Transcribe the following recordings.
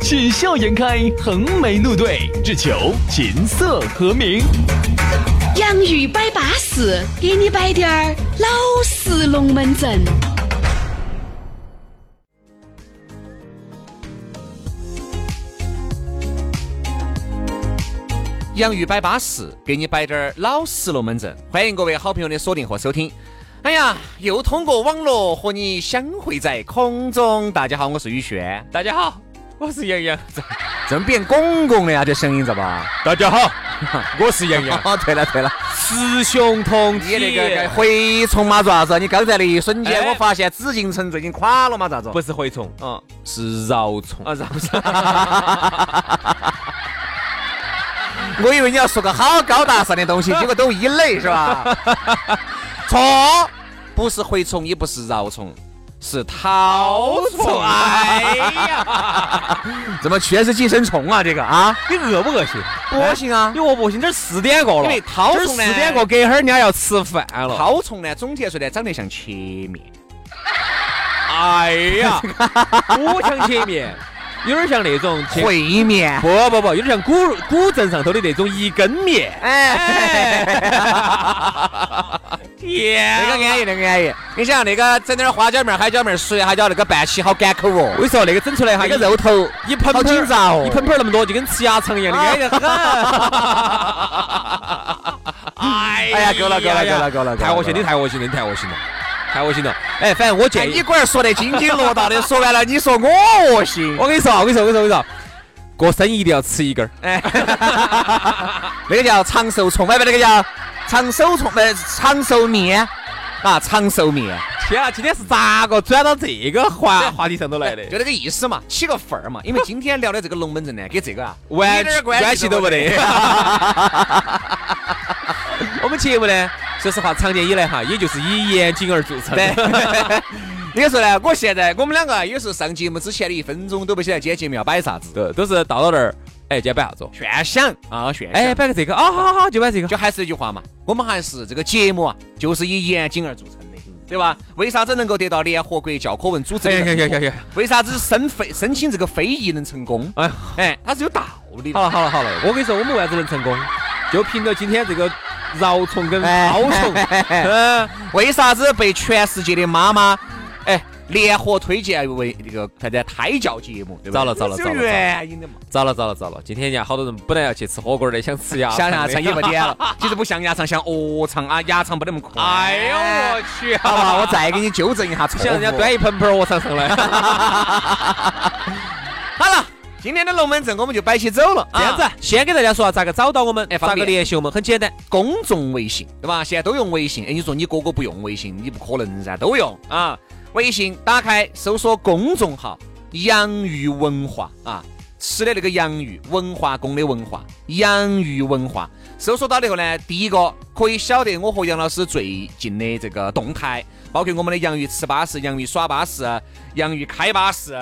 喜笑颜开，横眉怒对，只求琴瑟和鸣。洋芋摆巴士，给你摆点儿老式龙门阵。洋芋摆巴士，给你摆点儿老式龙门阵。欢迎各位好朋友的锁定和收听。哎呀，又通过网络和你相会在空中。大家好，我是宇轩。大家好。我是杨洋，怎么变公公了呀？这声音咋吧？大家好，我是杨洋。哦，对了对了，雌雄同体。你那个蛔虫嘛，做啥子？你刚才那一瞬间，我发现紫禁城最近垮了嘛？咋子？不是蛔虫，嗯，是饶虫啊，饶虫。我以为你要说个好高大上的东西，结果都一类是吧？错，不是蛔虫，也不是饶虫。是绦虫，哎呀，怎么全是寄生虫啊？这个啊，你恶不恶心？不恶心啊，你恶不恶心？这四点过了，因为绦虫呢，四点过，隔会儿人家要吃饭了。绦虫呢，总体来说呢，长得像切面。哎呀，不像切面，有点像那种烩面。不不不，有点像古古镇上头的那种一根面。哎。天，那个安逸，那个安逸。你想那个整点花椒面、海椒面水，还叫那个拌起好赶口哦。我跟你说，那个整出来哈，一个肉头一盆紧张哦，一盆盆那么多，就跟吃鸭肠一样的，安逸很。哎呀，够了，够了，够了，够了，太恶心，你太恶心了，你太恶心了，太恶心了。哎，反正我建议你龟儿说得津津乐道的，说完了，你说我恶心。我跟你说，我跟你说，我跟你说，我跟你说，过生一定要吃一根儿。哎，那个叫长寿虫，外边那个叫。长寿虫呃，长寿面啊，长寿面。天啊，今天是咋个转到这个话话题上头来的？就那个意思嘛，起个范儿嘛。因为今天聊的这个龙门阵呢，跟这个啊，完全关系都不得。我们节目呢，说实话，常年以来哈，也就是以严谨而著称。那个时候呢，我现在我们两个有时候上节目之前的一分钟都不晓得今天节目要摆啥子，对，都是到了那儿。哎，今天摆啥子？炫想啊，炫想！哎，摆个这个啊，好好好，就摆这个。就还是那句话嘛，我们还是这个节目啊，就是以严谨而著称的，对吧？为啥子能够得到联合国教科文组织的认可？为啥子申非申请这个非遗能成功？哎哎，它是有道理。好了好了好了，我跟你说，我们为啥子能成功？就凭着今天这个饶虫跟绦虫。嗯，为啥子被全世界的妈妈？哎。联合推荐为那个啥子胎教节目，对吧？糟了糟了糟了，原因的嘛。糟了糟了糟了，今天人家好多人本来要去吃火锅的，想吃鸭，想鸭肠也不点了。其实不像鸭肠，像鹅肠啊，鸭肠不那么快。哎呦我去，好吧，我再给你纠正一下错误。想人家端一盆盆鹅肠上来。好了，今天的龙门阵我们就摆起走了。这样子，先给大家说下咋个找到我们，哎，咋个联系我们？很简单，公众微信，对吧？现在都用微信。哎，你说你哥哥不用微信，你不可能噻，都用啊。微信打开，搜索公众号“洋芋文化”啊，吃的那个洋芋，文化宫的文化，洋芋文化。搜索到以后呢，第一个可以晓得我和杨老师最近的这个动态，包括我们的洋芋吃巴士、洋芋耍巴士、洋芋开巴士，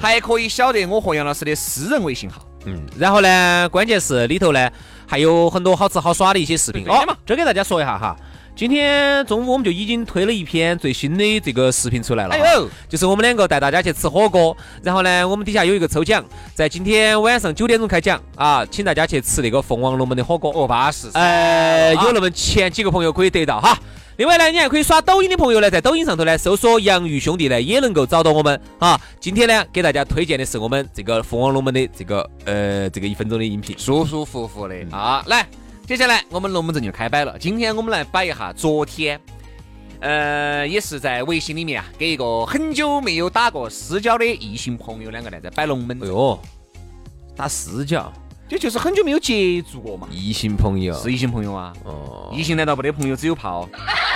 还可以晓得我和杨老师的私人微信号。嗯，然后呢，关键是里头呢还有很多好吃好耍的一些视频。哦，这给大家说一下哈。今天中午我们就已经推了一篇最新的这个视频出来了，哎呦，就是我们两个带大家去吃火锅，然后呢，我们底下有一个抽奖，在今天晚上九点钟开奖啊，请大家去吃那个凤凰龙门的火锅，哦，巴适，呃，有那么前几个朋友可以得到哈。另外呢，你还可以刷抖音的朋友呢，在抖音上头呢搜索“洋芋兄弟”呢，也能够找到我们啊。今天呢，给大家推荐的是我们这个凤凰龙门的这个呃这个一分钟的音频，舒舒服服的啊，来。接下来我们龙门阵就开摆了。今天我们来摆一下昨天，呃，也是在微信里面啊，给一个很久没有打过私交的异性朋友两个呢，在摆龙门阵。哎呦，打私交，这就是很久没有接触过嘛。异性朋友是异性朋友啊。哦。异性难道不得朋友，只有炮？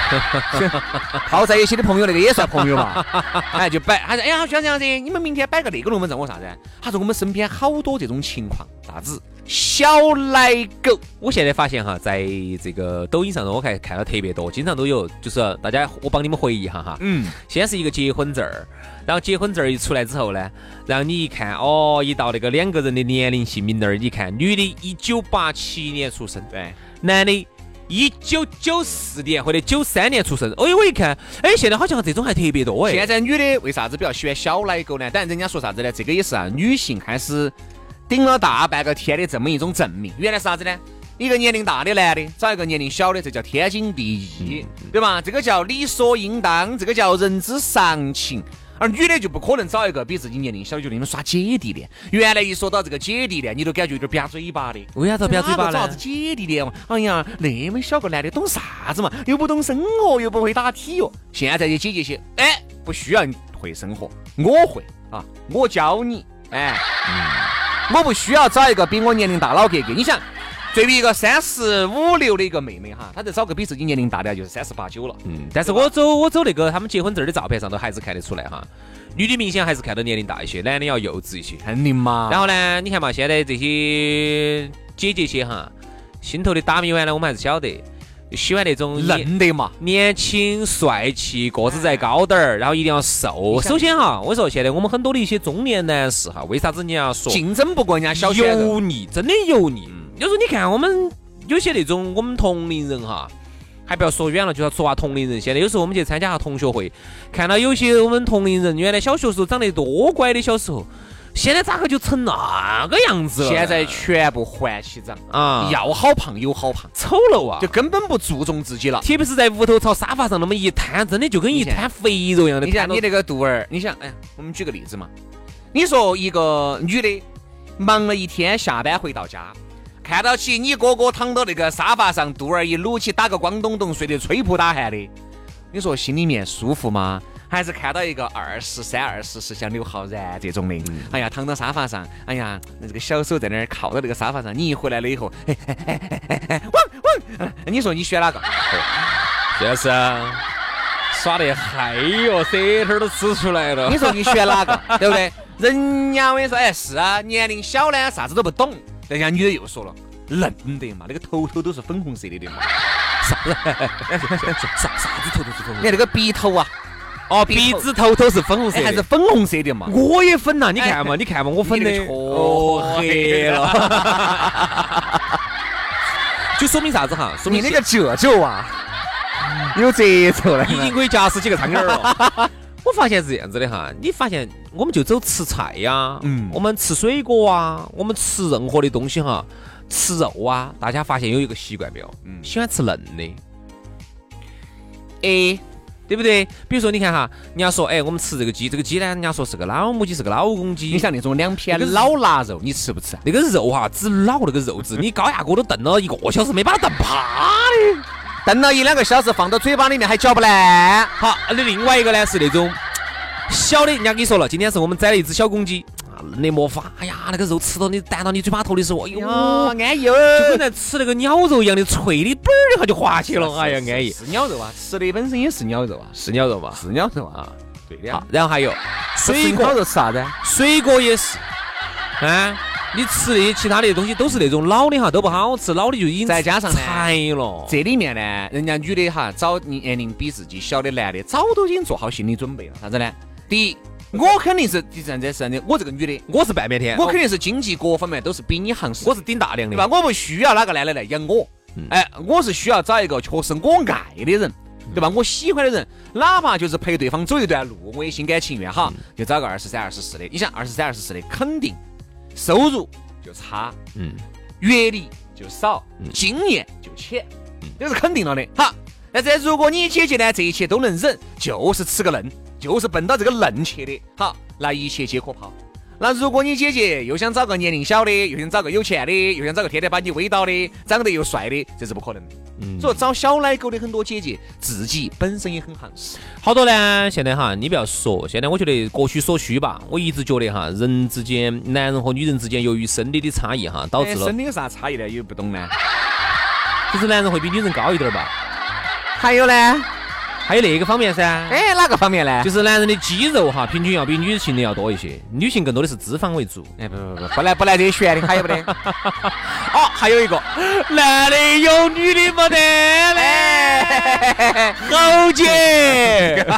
泡在一起的朋友，那个也算朋友嘛？哎，就摆，他说，哎呀，像这样子，你们明天摆个那个龙门阵，我啥子？他说我们身边好多这种情况，啥子？小奶狗。我现在发现哈，在这个抖音上头，我看看到特别多，经常都有，就是大家我帮你们回忆一下哈。嗯，先是一个结婚证儿，然后结婚证儿一出来之后呢，然后你一看，哦，一到那个两个人的年龄、姓名那儿，你看，女的一九八七年出生，对，男的。一九九四年或者九三年出生，哎，我一看，哎，现在好像这种还特别多哎。现在女的为啥子比较喜欢小奶狗呢？当然，人家说啥子呢？这个也是啊，女性开始顶了大半个天的这么一种证明。原来是啥子呢？一个年龄大的男的找一个年龄小的，这叫天经地义，对吧？这个叫理所应当，这个叫人之常情。而女的就不可能找一个比自己年龄小的，就那种耍姐弟恋。原来一说到这个姐弟恋，你都感觉有点瘪嘴巴的。为啥子瘪嘴巴呢？啥子姐弟恋嘛？哎呀，那么小个男的懂啥子嘛？又不懂生活，又不会打体育。现在的姐姐些，哎，不需要会生活，我会啊，我教你。哎，我不需要找一个比我年龄大老哥哥。你想。对于一个三十五六的一个妹妹哈，她在找个比自己年龄大的，就是三十八九了。嗯，但是我走我走那个他们结婚证的照片上头还是看得出来哈，女的明显还是看到年龄大一些，男的要幼稚一些。肯定嘛。然后呢，你看嘛，现在这些姐姐些哈，心头的打米碗呢，我们还是晓得，喜欢那种嫩的嘛，年轻帅气，个子再高点儿，然后一定要瘦。首先哈，我说现在我们很多的一些中年男士哈，为啥子你要说竞争不过人家小油腻，真的油腻。有时候你看我们有些那种我们同龄人哈，还不要说远了，就要说话同龄人。现在有时候我们去参加下同学会，看到有些我们同龄人原来小学时候长得多乖的小时候，现在咋个就成那个样子了？现在全部换起长啊，要好胖有好胖，丑陋啊，就根本不注重自己了。特别是在屋头朝沙发上那么一瘫，真的就跟一滩肥肉一样的。你想你那个肚儿，你想，哎呀，我们举个例子嘛，你说一个女的忙了一天，下班回到家。看到起你哥哥躺到那个沙发上，肚儿一撸起，打个光咚咚，睡得吹扑打鼾的，你说心里面舒服吗？还是看到一个二十三、二十四像刘昊然这种的，哎呀，躺到沙发上，哎呀，那这个小手在那儿靠到那个沙发上，你一回来了以后，哎哎哎哎哎，汪汪，你说你选哪个？就是啊，耍得嗨哟，舌头都吃出来了。你说你选哪个？对不对？人家我跟你说，哎，是啊，年龄小呢，啥子都不懂。人家女的又说了，嫩的嘛，那个头头都是粉红色的的嘛，啥子？啥啥子头头是粉红？你看那个鼻头啊，哦，鼻子头头是粉红色，还是粉红色的嘛？我也粉呐，你看嘛，你看嘛，我粉的哦 黑了，就说明啥子哈？说明那个褶皱啊，有褶皱了，已经可以夹死几个苍蝇了。我发现是这样子的哈，你发现我们就走吃菜呀，嗯，我们吃水果啊，我们吃任何的东西哈，吃肉啊，大家发现有一个习惯没有？嗯，喜欢吃嫩的，哎，对不对？比如说你看哈，人家说哎，我们吃这个鸡，这个鸡呢，人家说是个老母鸡，是个老公鸡。你像那种两片老腊肉，你吃不吃？那个肉哈，只老那个肉质，你高压锅都炖了一个小时，没把它炖趴的。炖了一两个小时，放到嘴巴里面还嚼不烂。好，那另外一个呢是那种小的，人家跟你说了，今天是我们宰了一只小公鸡，嫩的没法。哎呀，那个肉吃到你弹到你嘴巴头的时候，哎呦，安逸哦，就跟在吃那个鸟肉一样的脆的，嘣儿一下就滑起了。哎呀，安逸。是鸟肉啊，吃的本身也是鸟肉啊，是鸟肉嘛，是鸟肉啊。对的。好，然后还有水果肉吃啥子？水果也是，啊。你吃那些其他的东西都是那种老的哈，都不好吃，老的就已经再加上柴了。这里面呢，人家女的哈找年龄比自己小的男的，早都已经做好心理准备了。啥子呢？第一，我肯定是第三者是的，我这个女的，我是半边天，我肯定是经济各方面都是比你行实，我是顶大梁的，对吧？我不需要哪个男的来养我，哎，我是需要找一个确实我爱的人，对吧？我喜欢的人，哪怕就是陪对方走一段路，我也心甘情愿哈，就找个二十三、二十四的。你想二十三、二十四的，肯定收入。就差，嗯，阅历就少，经验就浅，这是肯定了的。好，但是如果你姐姐呢，这一切都能忍，就是吃个嫩，就是奔到这个嫩去的。好，那一切皆可抛。那如果你姐姐又想找个年龄小的，又想找个有钱的，又想找个天天把你围到的，长得又帅的，这是不可能的。嗯，所以找小奶狗的很多姐姐，自己本身也很行实。好多呢，现在哈，你不要说，现在我觉得各取所需吧。我一直觉得哈，人之间，男人和女人之间，由于生理的差异哈，导致了。生理有啥差异呢？有不懂呢？就是男人会比女人高一点吧。还有呢？还有那个方面噻，哎，哪个方面呢？就是男人的肌肉哈，平均要比女性的要多一些，女性更多的是脂肪为主。哎，不不不，不来不来这些悬的，还有不得？哦，还有一个，男的有，女的没得嘞，猴姐。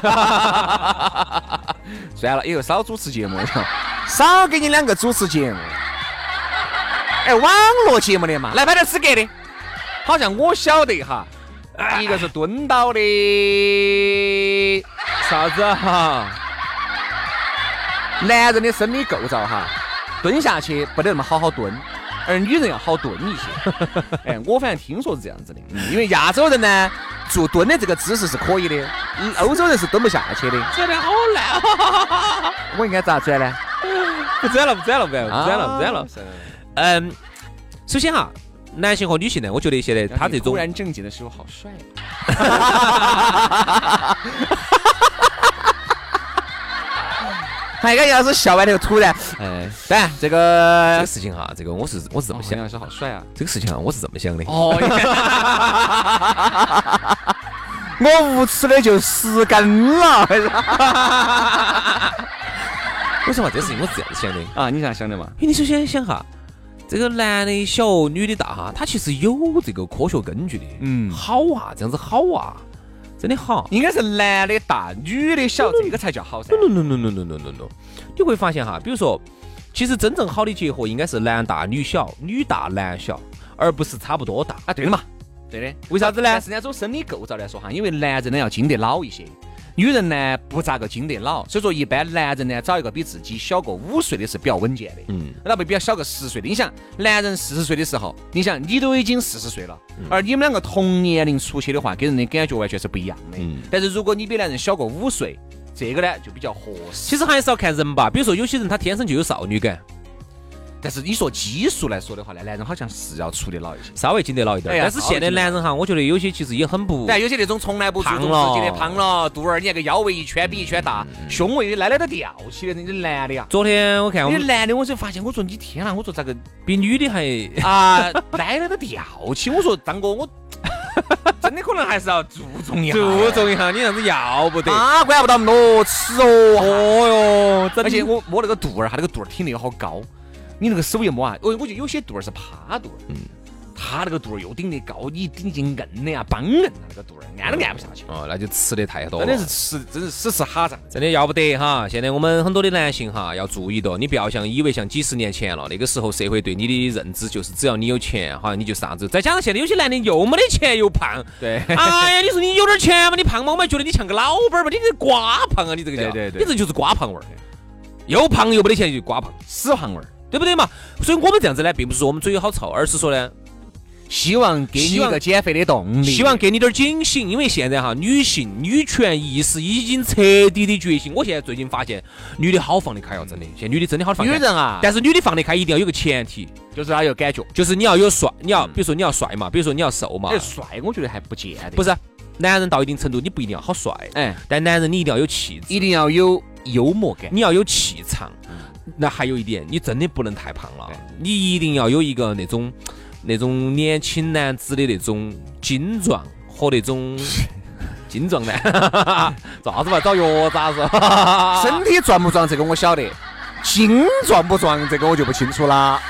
算了，以后少主持节目，少给你两个主持节目。哎，网络节目的嘛，来拍点资格的，好像我晓得哈。一个是蹲到的，啥子哈？男人的生理构造哈，蹲下去不得那么好好蹲，而女人要好蹲一些。哎，我反正听说是这样子的，因为亚洲人呢，做蹲的这个姿势是可以的，欧洲人是蹲不下去的。转的好难，我应该咋转呢？不转了，不转了，不转了，不转了，不转了。嗯，首先哈。男性和女性呢？我觉得现在他这种突然正经的时候好帅。还敢要是笑完头突然，哎，但这个这个事情哈，这个我是我是这么想，是好帅啊。这个事情啊，我是这么想的。哦，我无耻的就失根了。为什么这事情我是这样子想的啊？你这样想的嘛？你首先想哈。这个男的小，女的大哈，他其实有这个科学根据的。嗯，好啊，这样子好啊，真的好。应该是男的大，女的小，这个才叫好噻。no no no no no no no no，你会发现哈，比如说，其实真正好的结合应该是男大女小，女大男小，而不是差不多大。啊，对的嘛，对的。为啥子呢？但是呢，从生理构造来说哈，因为男人呢要经得老一些。女人呢不咋个经得老，所以说一般男人呢找一个比自己小个五岁的是比较稳健的，嗯，那不比较小个十岁的。你想，男人四十岁的时候，你想你都已经四十岁了，而你们两个同年龄出去的话，给人的感觉完全是不一样的。嗯，但是如果你比男人小个五岁，这个呢就比较合适。其实还是要看人吧，比如说有些人他天生就有少女感。但是你说基数来说的话呢，男人好像是要出得老一些，稍微经得老一点。但是现在男人哈，我觉得有些其实也很不，但有些那种从来不注重自己的胖了，肚儿你那个腰围一圈比一圈大，胸围奶奶都吊起的那些男的呀。昨天我看我们男的，我就发现，我说你天哪，我说咋个比女的还啊，奶奶都吊起。我说张哥，我 真的可能还是要注重一下，注重一下，你这样子要不得，啊管不到那么多吃哦。哦哟，而且我摸那个肚儿，他那个肚儿挺的好高。你那个手一摸啊，我我觉得有些肚儿是趴肚儿，嗯，他那个肚儿又顶得高，你顶进硬的呀，梆硬啊，那个肚儿按都按不下去。哦，那就吃的太多了。真的是吃，真是死吃哈胀，真的要不得哈。现在我们很多的男性哈要注意到，你不要像以为像几十年前了，那个时候社会对你的认知就是只要你有钱，好像你就啥子。再加上现在有些男的又没得钱又胖，对，哎呀，你说你有点钱嘛，你胖嘛，我们觉得你像个老板儿嘛，你这瓜胖啊，你这个叫，对对，你这就是瓜胖味儿，又胖又没得钱就瓜胖，死胖味儿。对不对嘛？所以我们这样子呢，并不是说我们嘴有好臭，而是说呢，希望给你一个减肥的动力，希望给你点警醒。因为现在哈，女性女权意识已经彻底的觉醒。我现在最近发现，女的好放得开哦，真的。现在女的真的好放。女人啊，但是女的放得开一定要有个前提，就是她有感觉，就是你要有帅，你要比如说你要帅嘛，比如说你要瘦嘛。帅，我觉得还不见得。不是，男人到一定程度，你不一定要好帅，哎，但男人你一定要有气质，一定要有幽默感，你要有气场。那还有一点，你真的不能太胖了，你一定要有一个那种那种年轻男子的那种精壮和那种 精壮男，咋子嘛？找药渣子？身体壮不壮？这个我晓得，精壮不壮？这个我就不清楚啦。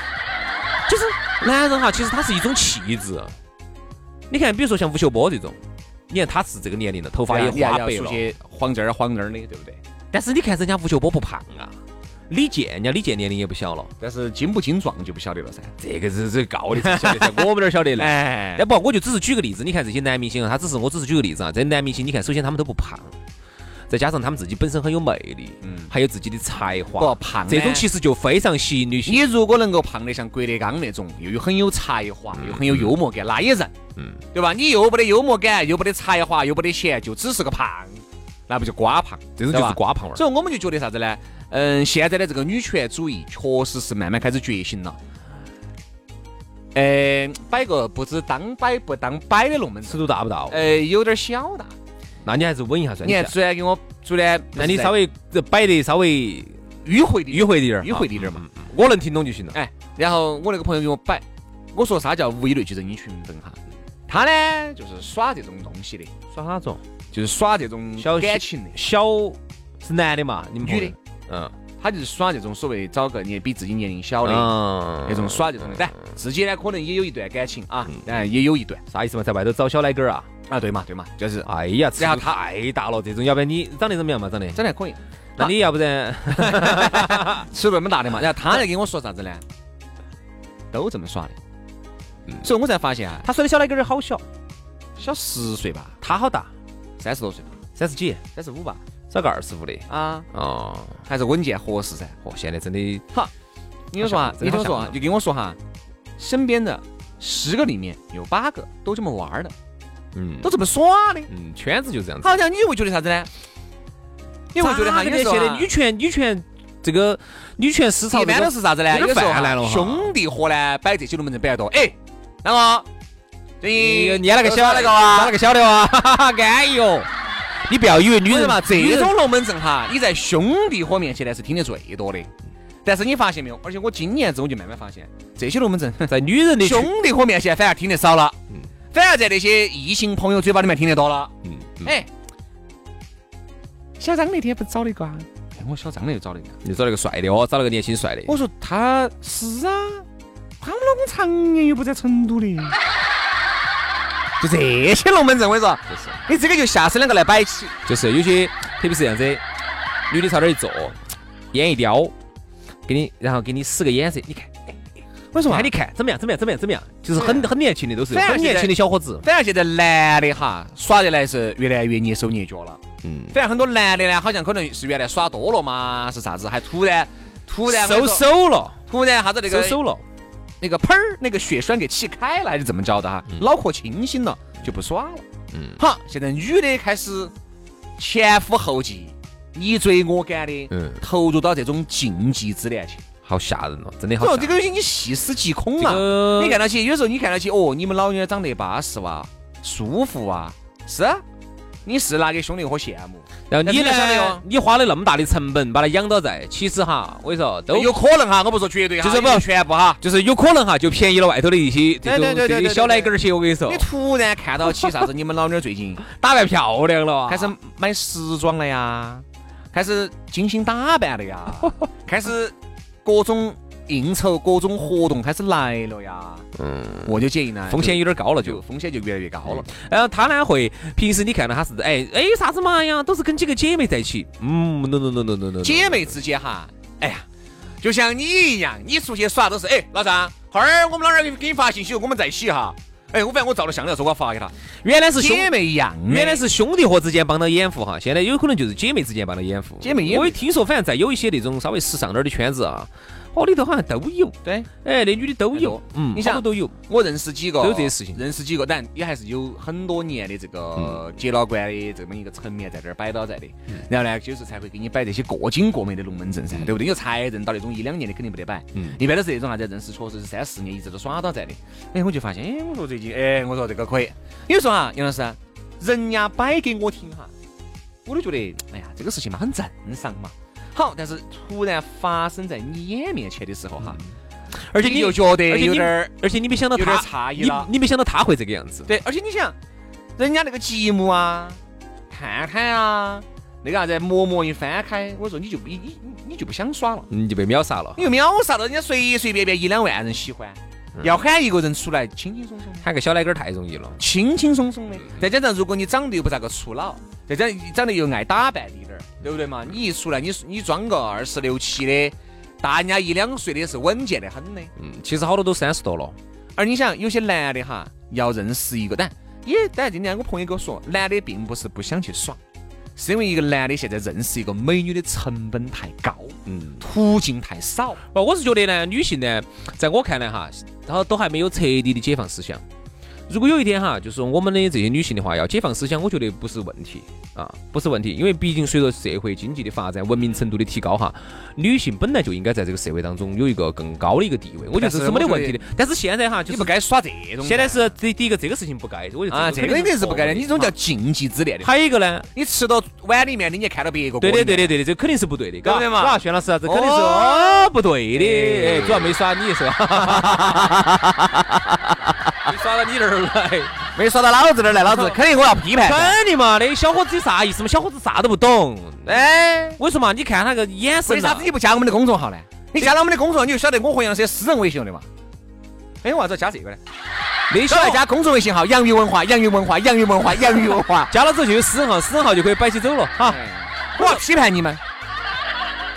就是男人哈，其实他是一种气质。你看，比如说像吴秀波这种，你看他是这个年龄了，头发也花白了，黄这儿黄那儿的，对不对？但是你看人家吴秀波不胖啊。李健，人家李健年龄也不小了，但是精不精壮就不晓得了噻。这个是这高的才晓得，我们哪晓得呢？哎，不，我就只是举个例子。你看这些男明星啊，他只是我只是举个例子啊。这男明星，你看，首先他们都不胖，再加上他们自己本身很有魅力，嗯，还有自己的才华。不胖，这种其实就非常吸引女性。你如果能够胖得像郭德纲那种，又有很有才华，又很有幽默感，那也认，嗯，对吧？你又不得幽默感，又不得才华，又不得钱，就只是个胖，那不就瓜胖？这种就是瓜胖味。所以我们就觉得啥子呢？嗯，现在的这个女权主义确实是慢慢开始觉醒了。呃，摆个不知当摆不当摆的龙门尺度大不大？呃，有点小大。那你还是稳一下算。你看，昨天给我昨天，那你稍微摆的稍微迂回的迂回点儿，迂回一点嘛。我能听懂就行了。哎，然后我那个朋友给我摆，我说啥叫物以类聚，人以群分哈。他呢就是耍这种东西的，耍哪种？就是耍这种小感情的，小是男的嘛？你们女的，嗯，他就是耍这种所谓找个年比自己年龄小的嗯那种耍这种的。但自己呢，可能也有一段感情啊，哎，也有一段啥意思嘛？在外头找小奶狗儿啊？啊，对嘛对嘛，就是哎呀，尺度然后他太大了，这种要不然你长得怎么样嘛？长得？长得还可以，那你要不然尺度那么大的嘛。然后他在跟我说啥子呢？都这么耍的。所以我才发现啊，他说的小奶狗儿好小，小十岁吧，他好大，三十多岁吧，三十几，三十五吧，找个二十五的。啊，哦，还是稳健合适噻。嚯，现在真的好，你听我说啊，你听我说啊，就跟我说哈，身边的十个里面有八个都这么玩儿的，嗯都这么耍的。嗯，圈子就这样子。好像你会觉得啥子呢？你会觉得哈，咋的有时候啊现在女权女权这个女权思潮一般都是啥子呢？有时候兄弟伙呢摆这些龙门阵摆得多。哎，那么最近捏了个小那个啊耍了，个小的哇，哈哈哈，安逸哦。你不要以为女人嘛，这种龙门阵哈，你在兄弟伙面前呢是听得最多的。但是你发现没有？而且我今年子我就慢慢发现，这些龙门阵 在女人的兄弟伙面前反而听得少了，嗯反而在那些异性朋友嘴巴里面听得多了。嗯嗯哎，小张那天不找了一个啊？哎，我小张那又找了一个。又找了个帅的哦，找了个年轻帅的。我说他是啊，他们老公常年又不在成都的，就这些龙门阵，我跟你说，就是你这个就下次两个来摆起。就是有些，特别是这样子，女的朝那儿一坐，眼一叼，给你，然后给你使个眼色，你看，为什么看你看怎么样，怎么样，怎么样，怎么样，就是很很年轻的，都是很年轻的小伙子。反而现在男的哈耍的来是越来越蹑手蹑脚了。嗯，反而很多男的呢，好像可能是原来耍多了嘛，是啥子，还突然突然收手了，突然啥子那个收手了。那个喷儿那个血栓给气开了，还是怎么着的哈？脑壳清醒了就不耍了。嗯好，现在女的开始前赴后继，你追我赶的，嗯投入到这种竞技之恋去。好吓人哦，真的好。这个东西你细思极恐啊！你看到起，有时候你看到起，哦，你们老娘长得巴适哇，舒服啊，是啊，你是拿给兄弟伙羡慕。然后你呢？你花了那么大的成本把它养到在，其实哈，我跟你说，都有可能哈，我不说绝对哈，就是不也全部哈。就是有可能哈，就便宜了外头的一些这种对对对对对这些小奶狗儿些。我跟你说你，突然看到起啥子？你们老娘最近 打扮漂亮了啊，开始买时装了呀，开始精心打扮了呀，开始各种应酬、各种活动开始来了呀。嗯，我就建议呢，风险有点高了就就。风险就越来越高了。然后他呢会平时你看到他是哎哎有啥子嘛呀，都是跟几个姐妹在一起。嗯，no no no no no no，姐妹之间哈，哎呀，就像你一样，你出去耍都是哎，老张，后儿我们老儿给你发信息，我们在一起哈。哎，我反正我照了相了，说我要发给他。原来是姐妹一样，原来是兄弟伙之间帮到掩护哈，现在有可能就是姐妹之间帮到掩护。姐妹我也听说，反正在有一些那种稍微时尚点儿的圈子啊，哦里头好像都有，对。哎，那女的都有，嗯，你想都有。我认识几个，都有这些事情认识几个，但也还是有很多年的这个结了关的这么一个层面在这儿摆到在的。然后呢，就是才会给你摆这些过精过美的龙门阵噻，对不对？你说才认到那种一两年的肯定不得摆，嗯一般都是那种啥子认识确实是三四年一直都耍到在的。哎，我就发现，哎，我说最近，哎，我说这个可以。有时候啊，杨老师，人家摆给我听哈，我都觉得，哎呀，这个事情嘛很正常嘛。好，但是突然发生在你眼面前的时候哈，而且你又觉得有点儿。而且你没想到有点他你诧异了你没想到他会这个样子。对，而且你想，人家那个节目啊，看看啊，那个啥子陌陌一翻开，我说你就不你你你就不想耍了，你就被秒杀了你，又秒杀了人家随随便便一两万人喜欢，要喊一个人出来轻轻松松。喊个小奶狗儿太容易了。轻轻松松的，再加上如果你长得又不咋个粗老，再加上长得又爱打扮滴点儿，对不对嘛？你一出来，你你装个二十六七的，大人家一两岁的是稳健的很的。嗯，其实好多都三十多了。而你想，有些男的哈，要认识一个，但也但今天我朋友跟我说，男的并不是不想去耍，是因为一个男的现在认识一个美女的成本太高，嗯，途径太少。不，我是觉得呢，女性呢，在我看来哈，她都还没有彻底的解放思想。如果有一天哈，就是我们的这些女性的话要解放思想，我觉得不是问题啊，不是问题，因为毕竟随着社会经济的发展，文明程度的提高哈，女性本来就应该在这个社会当中有一个更高的一个地位，我觉得这是没得问题的。但是现在哈，就是你不该耍这种。现在是第第一个这个事情不该，我觉得啊，这个肯定是不该的，你这种叫禁忌之恋的。还有一个呢，你吃到碗里面的，你也看到别个锅对的，对的，对的，这肯定是不对的，对不对嘛啊轩老师啊，这肯定是哦哦不对的，哎主要没耍你是吧？你耍耍到你这儿来，没耍到老子这儿来，老子 肯定我要批判。肯定嘛，那小伙子有啥意思嘛？小伙子啥都不懂。哎，我说嘛，你看他个眼神，为啥子你不加我们的公众号呢？你加了我们的公众号，你就晓得我和杨是私人微信的嘛？哎，为啥子要加这个呢？那小来加公众微信号“洋芋文化”，洋芋文化，洋芋文化，洋芋文化。加了之后就有私人号，私人号就可以摆起走了哈。我要批判你们。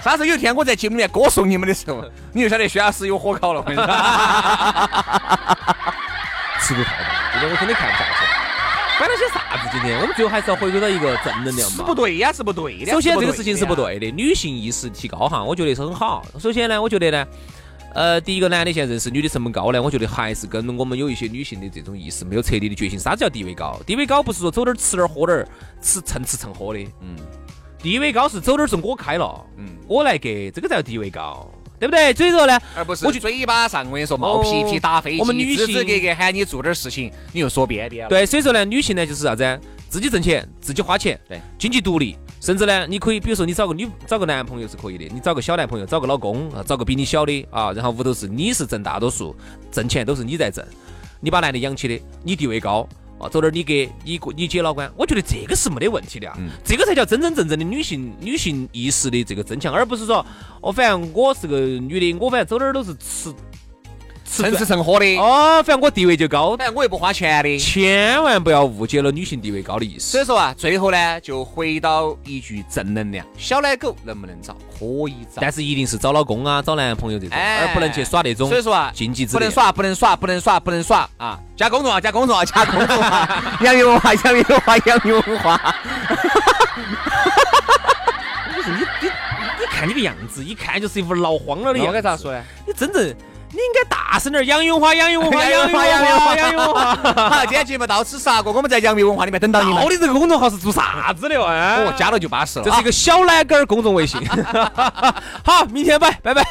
啥时候有一天我在节目里面歌颂你们的时候，你就晓得薛老师有火烤了。尺度太大，今天我真的看不下去。管他些啥子？今天我们最后还是要回归到一个正能量嘛。是不对呀，是不对的。首先这个事情是不对的，女性意识提高哈，我觉得是很好。首先呢，我觉得呢。呃，第一个男的现在认识女的成本高呢，我觉得还是跟我们有一些女性的这种意识没有彻底的觉醒。啥子叫地位高？地位高不是说走点儿吃点儿喝点儿，吃蹭吃蹭喝的。嗯，地位高是走点儿是我开了，嗯，我来给，这个才叫地位高，对不对？所以说呢，而不是我就嘴巴上我跟你说冒皮皮打飞机，我们女性格格喊你做点事情，你又说边边。对，所以说呢，女性呢就是啥子？自己挣钱，自己花钱，对，经济独立。甚至呢，你可以，比如说你找个女，找个男朋友是可以的，你找个小男朋友，找个老公啊，找个比你小的啊，然后屋头是你是挣大多数，挣钱都是你在挣，你把男的养起的，你地位高啊，走点你给你你姐老倌，我觉得这个是没得问题的啊，这个才叫真真正正的女性女性意识的这个增强，而不是说哦，反正我是个女的，我反正走哪儿都是吃。蹭吃蹭喝的哦，反正我地位就高，反正我又不花钱的，千万不要误解了女性地位高的意思。所以说啊，最后呢，就回到一句正能量：小奶狗能不能找？可以找，但是一定是找老公啊，找男朋友这种，而不能去耍那种。所以说啊，禁忌之不能耍，不能耍，不能耍，不能耍啊！加公众号，加公众号，加公众号，洋芋文化，洋芋文化，洋芋文化。不是你你你看你个样子，一看就是一副闹慌了的样子。我该咋说呢？你真正。你应该大声点，杨永华，杨永 华，杨永华，杨永华，杨永华。好，今天节目到此杀过，我们在杨幂文化里面等到你们。到底这个公众号是做啥子的？哦，加了就巴适了。这是一个小奶狗儿公众微信。好，明天拜，拜拜。